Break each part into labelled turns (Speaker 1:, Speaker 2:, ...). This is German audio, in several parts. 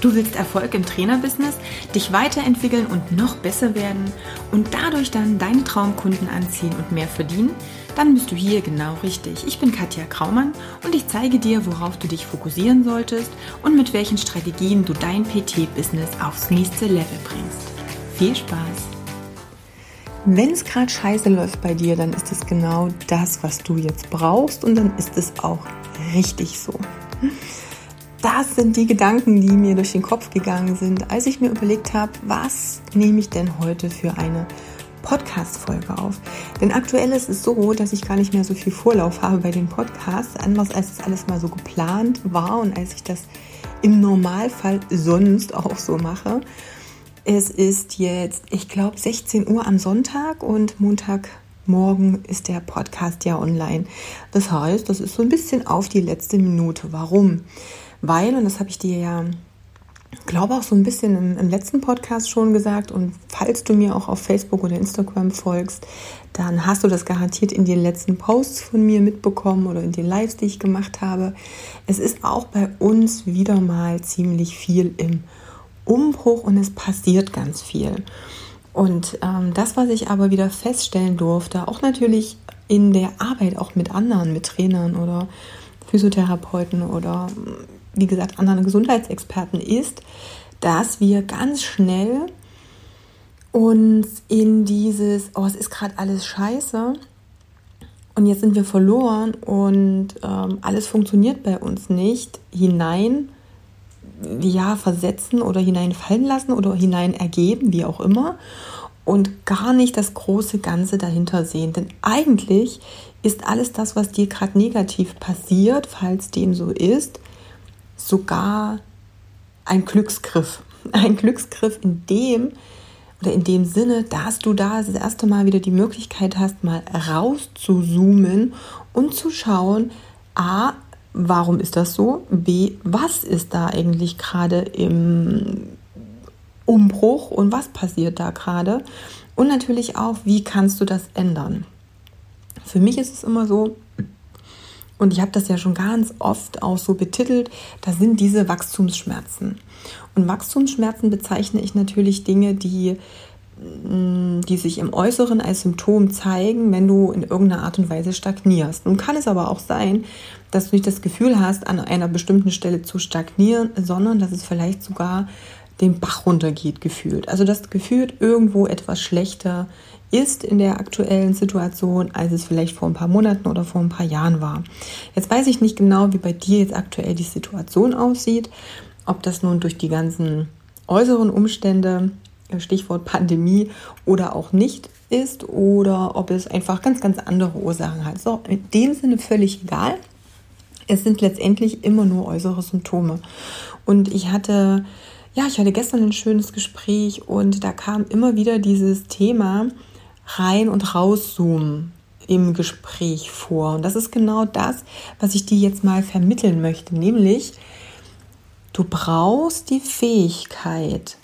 Speaker 1: Du willst Erfolg im Trainerbusiness, dich weiterentwickeln und noch besser werden und dadurch dann deine Traumkunden anziehen und mehr verdienen? Dann bist du hier genau richtig. Ich bin Katja Kraumann und ich zeige dir, worauf du dich fokussieren solltest und mit welchen Strategien du dein PT-Business aufs nächste Level bringst. Viel Spaß!
Speaker 2: Wenn es gerade scheiße läuft bei dir, dann ist es genau das, was du jetzt brauchst und dann ist es auch richtig so das sind die Gedanken, die mir durch den Kopf gegangen sind, als ich mir überlegt habe, was nehme ich denn heute für eine Podcast-Folge auf. Denn aktuell ist es so, dass ich gar nicht mehr so viel Vorlauf habe bei den Podcasts, anders als es alles mal so geplant war und als ich das im Normalfall sonst auch so mache. Es ist jetzt, ich glaube, 16 Uhr am Sonntag und Montagmorgen ist der Podcast ja online. Das heißt, das ist so ein bisschen auf die letzte Minute. Warum? Weil, und das habe ich dir ja, glaube auch so ein bisschen im, im, letzten Podcast schon gesagt, und falls du mir auch auf Facebook oder Instagram folgst, dann hast du das garantiert in den letzten Posts von mir mitbekommen oder in den Lives, die ich gemacht habe. Es ist auch bei uns wieder mal ziemlich viel im Umbruch und es passiert ganz viel. Und ähm, das, was ich aber wieder feststellen durfte, auch natürlich in der Arbeit auch mit anderen, mit Trainern oder Physiotherapeuten oder wie gesagt, anderen Gesundheitsexperten ist, dass wir ganz schnell uns in dieses, oh, es ist gerade alles scheiße und jetzt sind wir verloren und ähm, alles funktioniert bei uns nicht, hinein, ja, versetzen oder hineinfallen lassen oder hinein ergeben, wie auch immer, und gar nicht das große Ganze dahinter sehen. Denn eigentlich ist alles das, was dir gerade negativ passiert, falls dem so ist, sogar ein Glücksgriff. Ein Glücksgriff in dem oder in dem Sinne, dass du da das erste Mal wieder die Möglichkeit hast, mal raus zu zoomen und zu schauen, a, warum ist das so? B, was ist da eigentlich gerade im Umbruch und was passiert da gerade? Und natürlich auch, wie kannst du das ändern? Für mich ist es immer so, und ich habe das ja schon ganz oft auch so betitelt, da sind diese Wachstumsschmerzen. Und Wachstumsschmerzen bezeichne ich natürlich Dinge, die, mm, die sich im Äußeren als Symptom zeigen, wenn du in irgendeiner Art und Weise stagnierst. Nun kann es aber auch sein, dass du nicht das Gefühl hast, an einer bestimmten Stelle zu stagnieren, sondern dass es vielleicht sogar den Bach runtergeht gefühlt. Also dass gefühlt irgendwo etwas schlechter ist in der aktuellen Situation, als es vielleicht vor ein paar Monaten oder vor ein paar Jahren war. Jetzt weiß ich nicht genau, wie bei dir jetzt aktuell die Situation aussieht, ob das nun durch die ganzen äußeren Umstände, Stichwort Pandemie, oder auch nicht ist oder ob es einfach ganz, ganz andere Ursachen hat. So, in dem Sinne völlig egal. Es sind letztendlich immer nur äußere Symptome. Und ich hatte, ja, ich hatte gestern ein schönes Gespräch und da kam immer wieder dieses Thema, rein und rauszoomen im Gespräch vor. Und das ist genau das, was ich dir jetzt mal vermitteln möchte, nämlich du brauchst die Fähigkeit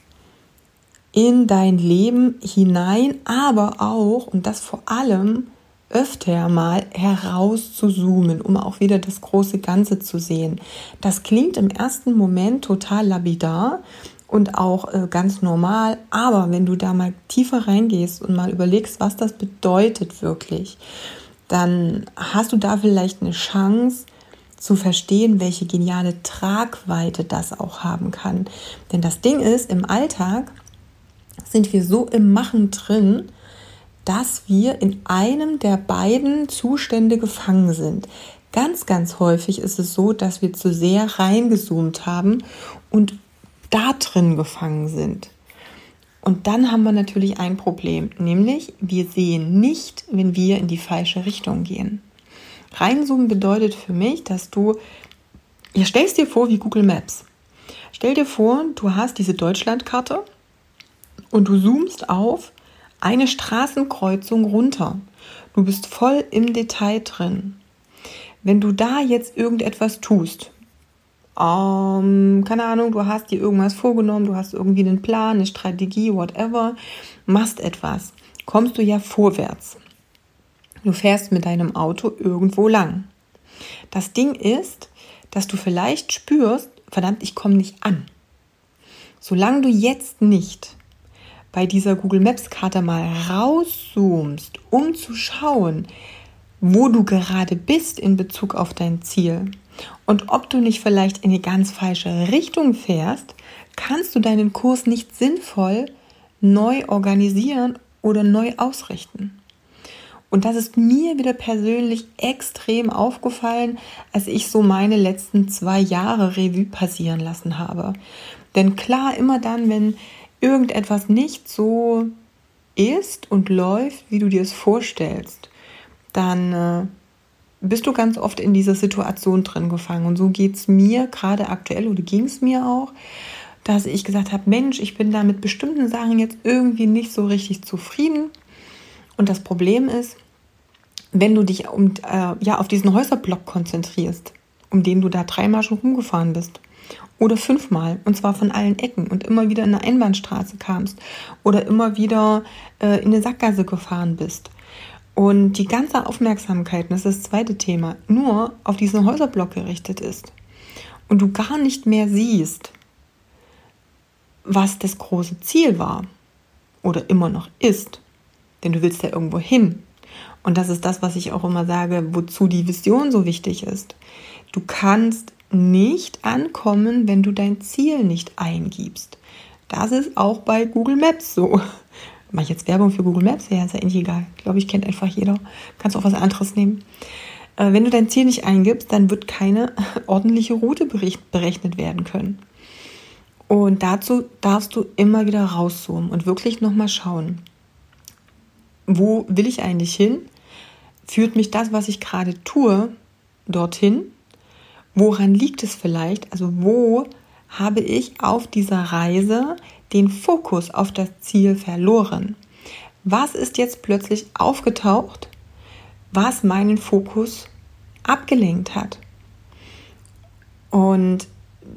Speaker 2: in dein Leben hinein, aber auch, und das vor allem, öfter mal herauszuzoomen, um auch wieder das große Ganze zu sehen. Das klingt im ersten Moment total labidar, und auch äh, ganz normal. Aber wenn du da mal tiefer reingehst und mal überlegst, was das bedeutet wirklich, dann hast du da vielleicht eine Chance zu verstehen, welche geniale Tragweite das auch haben kann. Denn das Ding ist, im Alltag sind wir so im Machen drin, dass wir in einem der beiden Zustände gefangen sind. Ganz, ganz häufig ist es so, dass wir zu sehr reingezoomt haben und da drin gefangen sind. Und dann haben wir natürlich ein Problem, nämlich wir sehen nicht, wenn wir in die falsche Richtung gehen. Reinzoomen bedeutet für mich, dass du, ihr stellst dir vor wie Google Maps. Stell dir vor, du hast diese Deutschlandkarte und du zoomst auf eine Straßenkreuzung runter. Du bist voll im Detail drin. Wenn du da jetzt irgendetwas tust, ähm, keine Ahnung, du hast dir irgendwas vorgenommen, du hast irgendwie einen Plan, eine Strategie, whatever, machst etwas, kommst du ja vorwärts. Du fährst mit deinem Auto irgendwo lang. Das Ding ist, dass du vielleicht spürst, verdammt, ich komme nicht an. solange du jetzt nicht bei dieser Google Maps Karte mal rauszoomst, um zu schauen, wo du gerade bist in Bezug auf dein Ziel und ob du nicht vielleicht in die ganz falsche Richtung fährst, kannst du deinen Kurs nicht sinnvoll neu organisieren oder neu ausrichten. Und das ist mir wieder persönlich extrem aufgefallen, als ich so meine letzten zwei Jahre Revue passieren lassen habe. Denn klar, immer dann, wenn irgendetwas nicht so ist und läuft, wie du dir es vorstellst, dann äh, bist du ganz oft in dieser Situation drin gefangen. Und so geht es mir gerade aktuell oder ging es mir auch, dass ich gesagt habe, Mensch, ich bin da mit bestimmten Sachen jetzt irgendwie nicht so richtig zufrieden. Und das Problem ist, wenn du dich um, äh, ja, auf diesen Häuserblock konzentrierst, um den du da dreimal schon rumgefahren bist, oder fünfmal, und zwar von allen Ecken und immer wieder in eine Einbahnstraße kamst oder immer wieder äh, in eine Sackgasse gefahren bist und die ganze Aufmerksamkeit, das ist das zweite Thema, nur auf diesen Häuserblock gerichtet ist und du gar nicht mehr siehst, was das große Ziel war oder immer noch ist, denn du willst ja irgendwo hin. Und das ist das, was ich auch immer sage, wozu die Vision so wichtig ist. Du kannst nicht ankommen, wenn du dein Ziel nicht eingibst. Das ist auch bei Google Maps so. Mache ich jetzt Werbung für Google Maps? Ja, ist ja eigentlich egal. Ich glaube, ich kennt einfach jeder. Kannst auch was anderes nehmen. Äh, wenn du dein Ziel nicht eingibst, dann wird keine ordentliche Route berechnet werden können. Und dazu darfst du immer wieder rauszoomen und wirklich nochmal schauen, wo will ich eigentlich hin? Führt mich das, was ich gerade tue, dorthin? Woran liegt es vielleicht? Also wo habe ich auf dieser Reise den Fokus auf das Ziel verloren? Was ist jetzt plötzlich aufgetaucht, was meinen Fokus abgelenkt hat? Und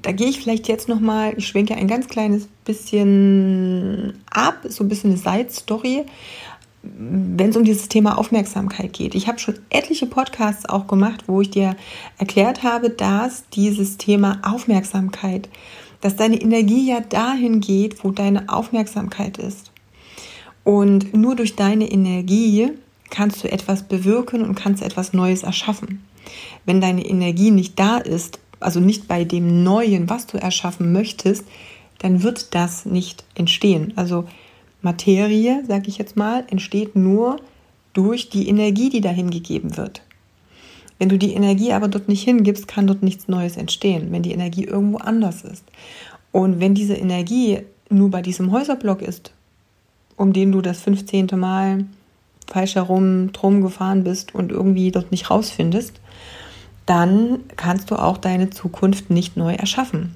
Speaker 2: da gehe ich vielleicht jetzt noch mal, ich schwenke ein ganz kleines bisschen ab, so ein bisschen eine Side-Story, wenn es um dieses Thema Aufmerksamkeit geht. Ich habe schon etliche Podcasts auch gemacht, wo ich dir erklärt habe, dass dieses Thema Aufmerksamkeit, dass deine Energie ja dahin geht, wo deine Aufmerksamkeit ist. Und nur durch deine Energie kannst du etwas bewirken und kannst etwas Neues erschaffen. Wenn deine Energie nicht da ist, also nicht bei dem Neuen, was du erschaffen möchtest, dann wird das nicht entstehen. Also Materie, sage ich jetzt mal, entsteht nur durch die Energie, die dahin gegeben wird. Wenn du die Energie aber dort nicht hingibst, kann dort nichts Neues entstehen, wenn die Energie irgendwo anders ist. Und wenn diese Energie nur bei diesem Häuserblock ist, um den du das 15. Mal falsch herum drum gefahren bist und irgendwie dort nicht rausfindest, dann kannst du auch deine Zukunft nicht neu erschaffen.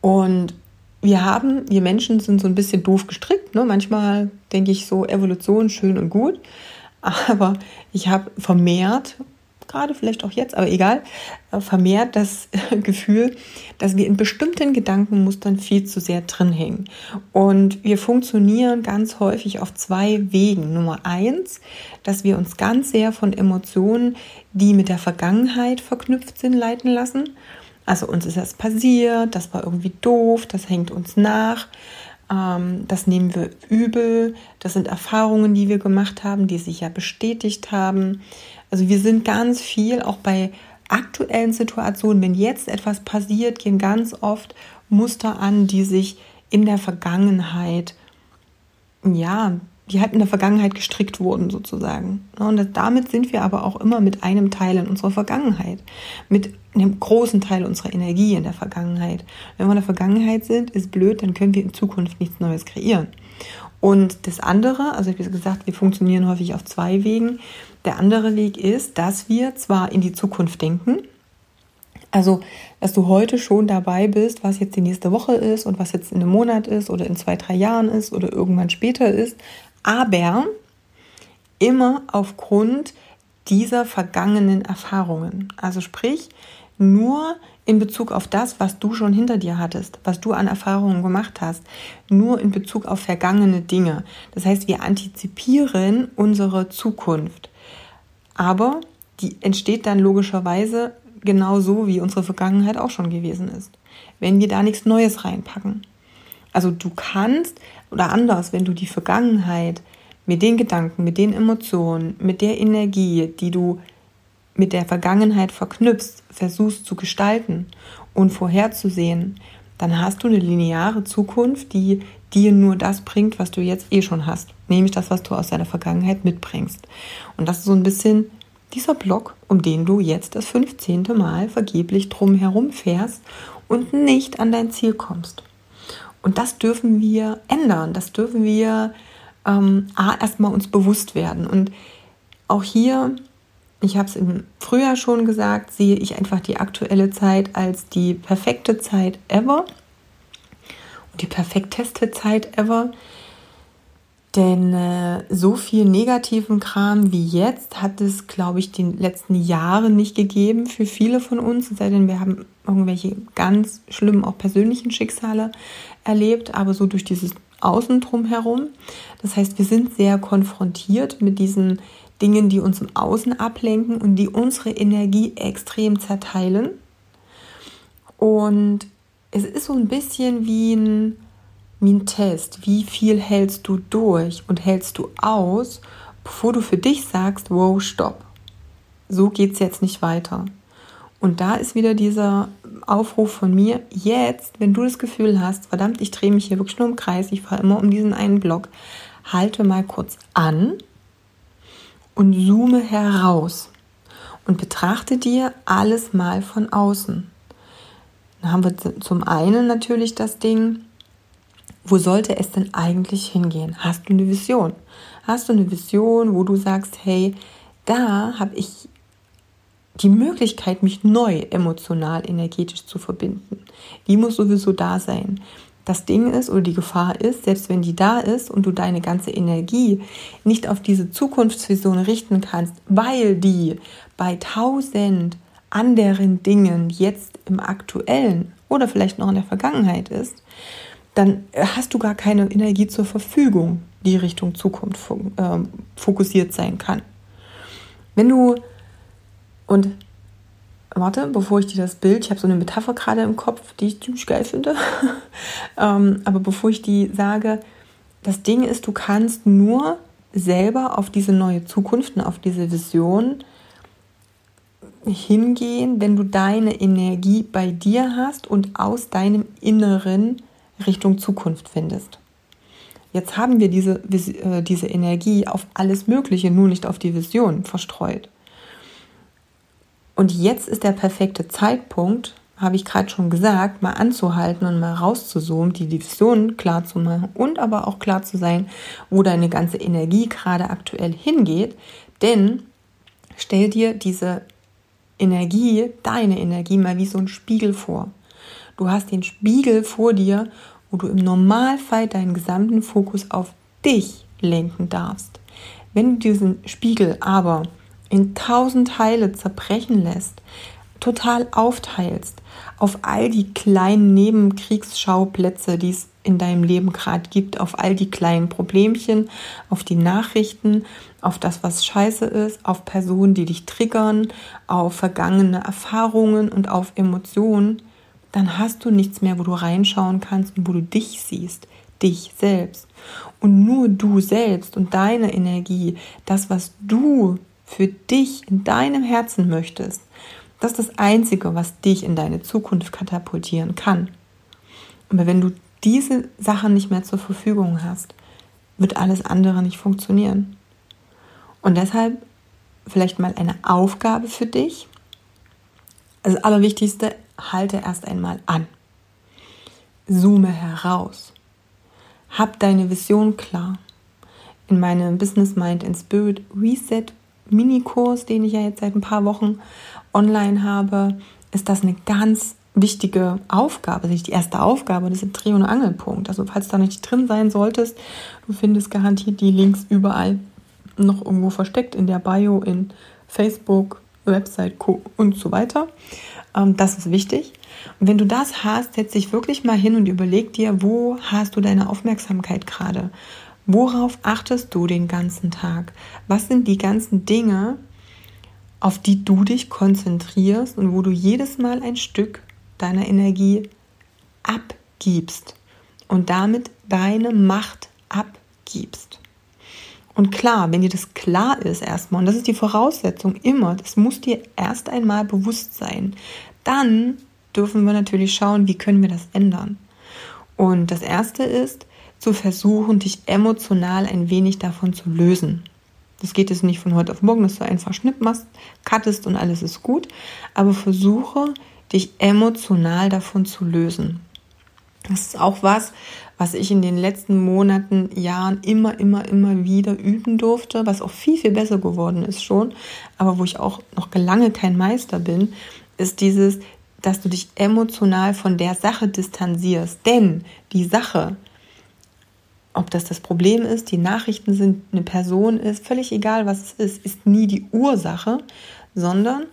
Speaker 2: Und wir haben, wir Menschen sind so ein bisschen doof gestrickt. Ne? Manchmal denke ich so, Evolution schön und gut. Aber ich habe vermehrt, gerade vielleicht auch jetzt, aber egal, äh, vermehrt das Gefühl, dass wir in bestimmten Gedankenmustern viel zu sehr drin hängen. Und wir funktionieren ganz häufig auf zwei Wegen. Nummer eins, dass wir uns ganz sehr von Emotionen, die mit der Vergangenheit verknüpft sind, leiten lassen. Also uns ist das passiert, das war irgendwie doof, das hängt uns nach, ähm, das nehmen wir übel, das sind Erfahrungen, die wir gemacht haben, die sich ja bestätigt haben. Also wir sind ganz viel, auch bei aktuellen Situationen, wenn jetzt etwas passiert, gehen ganz oft Muster an, die sich in der Vergangenheit ja die halt in der Vergangenheit gestrickt wurden sozusagen. Und damit sind wir aber auch immer mit einem Teil in unserer Vergangenheit, mit einem großen Teil unserer Energie in der Vergangenheit. Wenn wir in der Vergangenheit sind, ist blöd, dann können wir in Zukunft nichts Neues kreieren. Und das andere, also wie gesagt, wir funktionieren häufig auf zwei Wegen. Der andere Weg ist, dass wir zwar in die Zukunft denken, also, dass du heute schon dabei bist, was jetzt die nächste Woche ist und was jetzt in einem Monat ist oder in zwei, drei Jahren ist oder irgendwann später ist, aber immer aufgrund dieser vergangenen Erfahrungen. Also sprich, nur in Bezug auf das, was du schon hinter dir hattest, was du an Erfahrungen gemacht hast, nur in Bezug auf vergangene Dinge. Das heißt, wir antizipieren unsere Zukunft. Aber die entsteht dann logischerweise genau so, wie unsere Vergangenheit auch schon gewesen ist. Wenn wir da nichts Neues reinpacken. Also du kannst, oder anders, wenn du die Vergangenheit mit den Gedanken, mit den Emotionen, mit der Energie, die du mit der Vergangenheit verknüpfst, versuchst zu gestalten und vorherzusehen, dann hast du eine lineare Zukunft, die dir nur das bringt, was du jetzt eh schon hast, nämlich das, was du aus deiner Vergangenheit mitbringst. Und das ist so ein bisschen dieser Block, um den du jetzt das 15. Mal vergeblich drum herum fährst und nicht an dein Ziel kommst. Und das dürfen wir ändern, das dürfen wir ähm, erstmal uns bewusst werden. Und auch hier, ich habe es im Frühjahr schon gesagt, sehe ich einfach die aktuelle Zeit als die perfekte Zeit ever die perfekteste Zeit ever. Denn äh, so viel negativen Kram wie jetzt hat es, glaube ich, die letzten Jahre nicht gegeben für viele von uns. Es sei denn, wir haben irgendwelche ganz schlimmen, auch persönlichen Schicksale erlebt, aber so durch dieses Außen drumherum. Das heißt, wir sind sehr konfrontiert mit diesen Dingen, die uns im Außen ablenken und die unsere Energie extrem zerteilen. Und es ist so ein bisschen wie ein, wie ein Test. Wie viel hältst du durch und hältst du aus, bevor du für dich sagst, wow, stopp. So geht es jetzt nicht weiter. Und da ist wieder dieser Aufruf von mir, jetzt, wenn du das Gefühl hast, verdammt, ich drehe mich hier wirklich nur im Kreis, ich fahre immer um diesen einen Block, halte mal kurz an und zoome heraus und betrachte dir alles mal von außen. Dann haben wir zum einen natürlich das Ding, wo sollte es denn eigentlich hingehen? Hast du eine Vision? Hast du eine Vision, wo du sagst, hey, da habe ich die Möglichkeit, mich neu emotional, energetisch zu verbinden. Die muss sowieso da sein. Das Ding ist oder die Gefahr ist, selbst wenn die da ist und du deine ganze Energie nicht auf diese Zukunftsvision richten kannst, weil die bei tausend anderen Dingen jetzt im aktuellen oder vielleicht noch in der Vergangenheit ist, dann hast du gar keine Energie zur Verfügung, die Richtung Zukunft ähm, fokussiert sein kann. Wenn du und warte, bevor ich dir das Bild, ich habe so eine Metapher gerade im Kopf, die ich ziemlich geil finde, ähm, aber bevor ich die sage, das Ding ist, du kannst nur selber auf diese neue Zukunft und auf diese Vision hingehen, wenn du deine Energie bei dir hast und aus deinem Inneren Richtung Zukunft findest. Jetzt haben wir diese, äh, diese Energie auf alles Mögliche, nur nicht auf die Vision verstreut. Und jetzt ist der perfekte Zeitpunkt, habe ich gerade schon gesagt, mal anzuhalten und mal rauszuzoomen, die Vision klar zu machen und aber auch klar zu sein, wo deine ganze Energie gerade aktuell hingeht. Denn stell dir diese Energie, deine Energie mal wie so ein Spiegel vor. Du hast den Spiegel vor dir, wo du im Normalfall deinen gesamten Fokus auf dich lenken darfst. Wenn du diesen Spiegel aber in tausend Teile zerbrechen lässt, total aufteilst auf all die kleinen Nebenkriegsschauplätze, die es in deinem Leben gerade gibt, auf all die kleinen Problemchen, auf die Nachrichten, auf das, was scheiße ist, auf Personen, die dich triggern, auf vergangene Erfahrungen und auf Emotionen, dann hast du nichts mehr, wo du reinschauen kannst und wo du dich siehst, dich selbst. Und nur du selbst und deine Energie, das, was du für dich in deinem Herzen möchtest, das ist das Einzige, was dich in deine Zukunft katapultieren kann. Aber wenn du diese Sachen nicht mehr zur Verfügung hast, wird alles andere nicht funktionieren. Und deshalb vielleicht mal eine Aufgabe für dich. Das Allerwichtigste, halte erst einmal an. Zoome heraus. Hab deine Vision klar. In meinem Business Mind and Spirit Reset Minikurs, den ich ja jetzt seit ein paar Wochen online habe, ist das eine ganz wichtige Aufgabe, das ist die erste Aufgabe, das ist Dreh- und Angelpunkt. Also falls du da nicht drin sein solltest, du findest garantiert die Links überall noch irgendwo versteckt in der Bio, in Facebook, Website und so weiter. Ähm, das ist wichtig. Und wenn du das hast, setz dich wirklich mal hin und überleg dir, wo hast du deine Aufmerksamkeit gerade? Worauf achtest du den ganzen Tag? Was sind die ganzen Dinge, auf die du dich konzentrierst und wo du jedes Mal ein Stück deiner Energie abgibst und damit deine Macht abgibst. Und klar, wenn dir das klar ist erstmal, und das ist die Voraussetzung immer, das muss dir erst einmal bewusst sein, dann dürfen wir natürlich schauen, wie können wir das ändern. Und das Erste ist, zu versuchen, dich emotional ein wenig davon zu lösen. Das geht jetzt nicht von heute auf morgen, dass du einfach Schnipp machst, cuttest und alles ist gut, aber versuche, dich emotional davon zu lösen. Das ist auch was, was ich in den letzten Monaten, Jahren immer, immer, immer wieder üben durfte, was auch viel, viel besser geworden ist schon, aber wo ich auch noch lange kein Meister bin, ist dieses, dass du dich emotional von der Sache distanzierst. Denn die Sache, ob das das Problem ist, die Nachrichten sind, eine Person ist, völlig egal, was es ist, ist nie die Ursache, sondern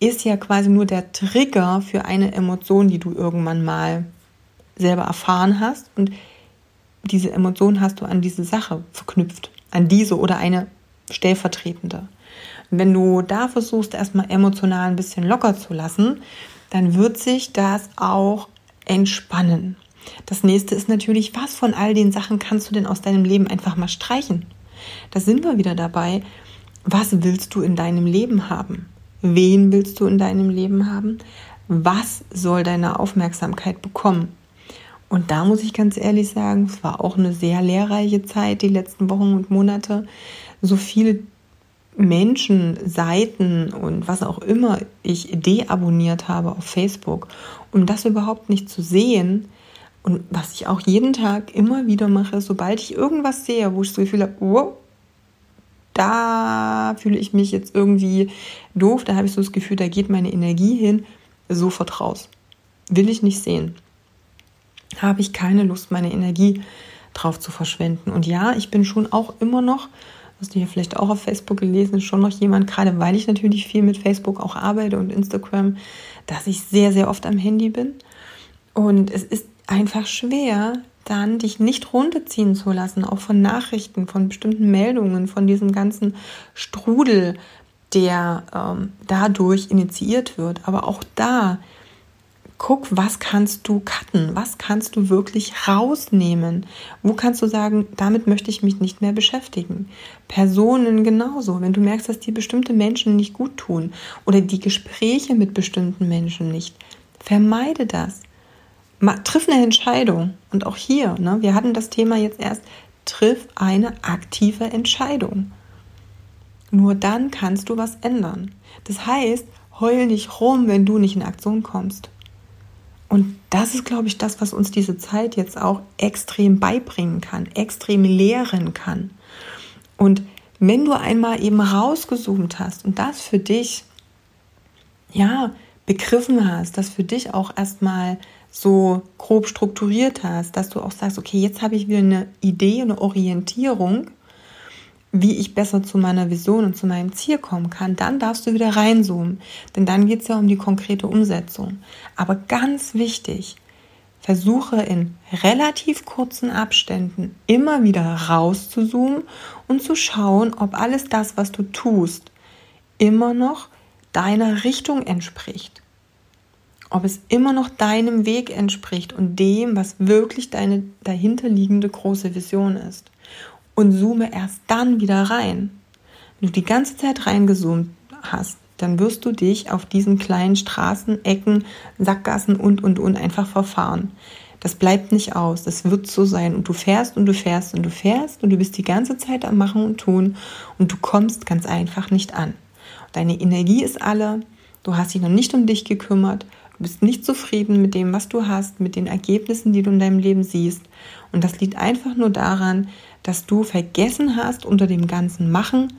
Speaker 2: ist ja quasi nur der Trigger für eine Emotion, die du irgendwann mal selber erfahren hast. Und diese Emotion hast du an diese Sache verknüpft, an diese oder eine stellvertretende. Und wenn du da versuchst, erstmal emotional ein bisschen locker zu lassen, dann wird sich das auch entspannen. Das nächste ist natürlich, was von all den Sachen kannst du denn aus deinem Leben einfach mal streichen? Da sind wir wieder dabei. Was willst du in deinem Leben haben? Wen willst du in deinem Leben haben? Was soll deine Aufmerksamkeit bekommen? Und da muss ich ganz ehrlich sagen, es war auch eine sehr lehrreiche Zeit, die letzten Wochen und Monate. So viele Menschen, Seiten und was auch immer ich deabonniert habe auf Facebook, um das überhaupt nicht zu sehen, und was ich auch jeden Tag immer wieder mache, sobald ich irgendwas sehe, wo ich das Gefühl habe, wow, da fühle ich mich jetzt irgendwie doof, da habe ich so das Gefühl, da geht meine Energie hin, sofort raus. Will ich nicht sehen. Habe ich keine Lust, meine Energie drauf zu verschwenden. Und ja, ich bin schon auch immer noch, hast du ja vielleicht auch auf Facebook gelesen, schon noch jemand, gerade weil ich natürlich viel mit Facebook auch arbeite und Instagram, dass ich sehr, sehr oft am Handy bin. Und es ist einfach schwer, dann dich nicht runterziehen zu lassen, auch von Nachrichten, von bestimmten Meldungen, von diesem ganzen Strudel, der ähm, dadurch initiiert wird. Aber auch da, guck, was kannst du cutten, was kannst du wirklich rausnehmen, wo kannst du sagen, damit möchte ich mich nicht mehr beschäftigen. Personen genauso, wenn du merkst, dass dir bestimmte Menschen nicht gut tun oder die Gespräche mit bestimmten Menschen nicht, vermeide das triff eine Entscheidung. Und auch hier, ne, wir hatten das Thema jetzt erst, triff eine aktive Entscheidung. Nur dann kannst du was ändern. Das heißt, heul nicht rum, wenn du nicht in Aktion kommst. Und das ist, glaube ich, das, was uns diese Zeit jetzt auch extrem beibringen kann, extrem lehren kann. Und wenn du einmal eben rausgezoomt hast und das für dich, ja, begriffen hast, das für dich auch erstmal so grob strukturiert hast, dass du auch sagst, okay, jetzt habe ich wieder eine Idee, eine Orientierung, wie ich besser zu meiner Vision und zu meinem Ziel kommen kann, dann darfst du wieder reinzoomen. Denn dann geht es ja um die konkrete Umsetzung. Aber ganz wichtig, versuche in relativ kurzen Abständen immer wieder rauszuzoomen und zu schauen, ob alles das, was du tust, immer noch deiner Richtung entspricht ob es immer noch deinem Weg entspricht und dem, was wirklich deine dahinterliegende große Vision ist. Und zoome erst dann wieder rein. Wenn du die ganze Zeit reingezoomt hast, dann wirst du dich auf diesen kleinen Straßen, Ecken, Sackgassen und, und, und einfach verfahren. Das bleibt nicht aus. Das wird so sein. Und du fährst und du fährst und du fährst und du bist die ganze Zeit am Machen und Tun und du kommst ganz einfach nicht an. Deine Energie ist alle. Du hast dich noch nicht um dich gekümmert. Du bist nicht zufrieden mit dem, was du hast, mit den Ergebnissen, die du in deinem Leben siehst. Und das liegt einfach nur daran, dass du vergessen hast, unter dem ganzen Machen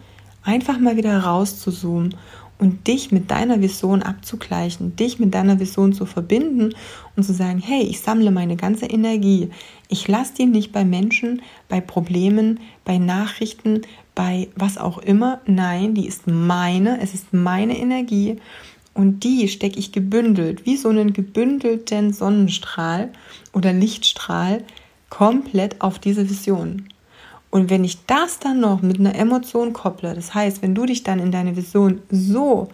Speaker 2: einfach mal wieder rauszuzoomen und dich mit deiner Vision abzugleichen, dich mit deiner Vision zu verbinden und zu sagen, hey, ich sammle meine ganze Energie. Ich lasse die nicht bei Menschen, bei Problemen, bei Nachrichten, bei was auch immer. Nein, die ist meine, es ist meine Energie und die stecke ich gebündelt, wie so einen gebündelten Sonnenstrahl oder Lichtstrahl, komplett auf diese Vision. Und wenn ich das dann noch mit einer Emotion kopple, das heißt, wenn du dich dann in deine Vision so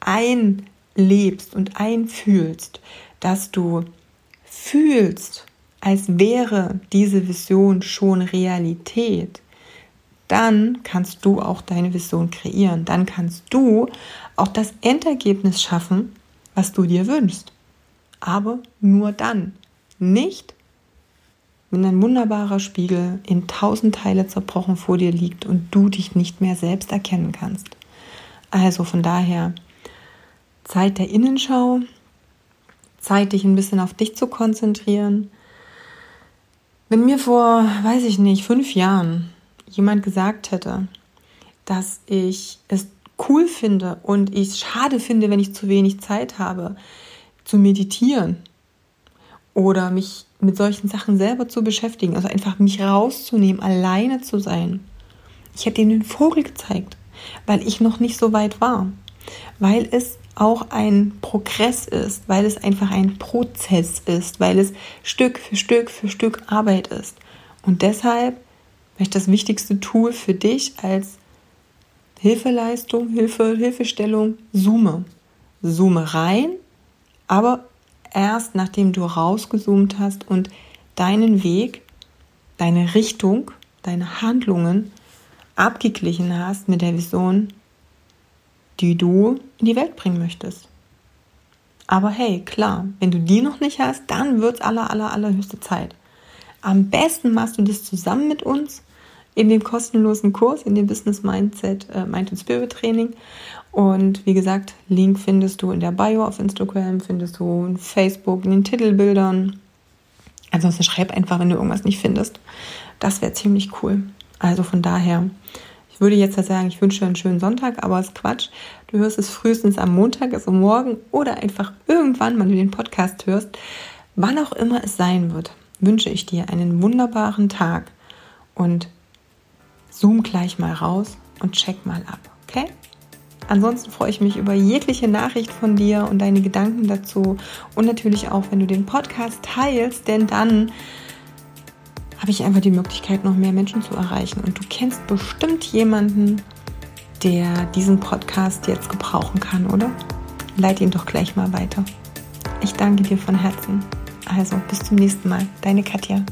Speaker 2: einlebst und einfühlst, dass du fühlst, als wäre diese Vision schon Realität, dann kannst du auch deine Vision kreieren. Dann kannst du auch das Endergebnis schaffen, was du dir wünschst. Aber nur dann. Nicht, wenn ein wunderbarer Spiegel in tausend Teile zerbrochen vor dir liegt und du dich nicht mehr selbst erkennen kannst. Also von daher Zeit der Innenschau, Zeit, dich ein bisschen auf dich zu konzentrieren. Wenn mir vor, weiß ich nicht, fünf Jahren jemand gesagt hätte, dass ich es cool finde und ich es schade finde, wenn ich zu wenig Zeit habe, zu meditieren oder mich mit solchen Sachen selber zu beschäftigen, also einfach mich rauszunehmen, alleine zu sein. Ich hätte ihnen den Vogel gezeigt, weil ich noch nicht so weit war, weil es auch ein Progress ist, weil es einfach ein Prozess ist, weil es Stück für Stück für Stück Arbeit ist. Und deshalb möchte das wichtigste Tool für dich als Hilfeleistung, Hilfe, Hilfestellung, zoome. Zoome rein, aber erst nachdem du rausgezoomt hast und deinen Weg, deine Richtung, deine Handlungen abgeglichen hast mit der Vision, die du in die Welt bringen möchtest. Aber hey, klar, wenn du die noch nicht hast, dann wird es aller, aller, allerhöchste Zeit. Am besten machst du das zusammen mit uns in dem kostenlosen Kurs, in dem Business Mindset, äh, Mind and Spirit Training. Und wie gesagt, Link findest du in der Bio auf Instagram, findest du in Facebook, in den Titelbildern. Ansonsten schreib einfach, wenn du irgendwas nicht findest. Das wäre ziemlich cool. Also von daher, ich würde jetzt sagen, ich wünsche dir einen schönen Sonntag, aber es ist Quatsch. Du hörst es frühestens am Montag, also morgen oder einfach irgendwann, wenn du den Podcast hörst. Wann auch immer es sein wird, wünsche ich dir einen wunderbaren Tag und zoom gleich mal raus und check mal ab, okay? Ansonsten freue ich mich über jegliche Nachricht von dir und deine Gedanken dazu und natürlich auch, wenn du den Podcast teilst, denn dann habe ich einfach die Möglichkeit, noch mehr Menschen zu erreichen. Und du kennst bestimmt jemanden, der diesen Podcast jetzt gebrauchen kann, oder? Leite ihn doch gleich mal weiter. Ich danke dir von Herzen. Also bis zum nächsten Mal. Deine Katja.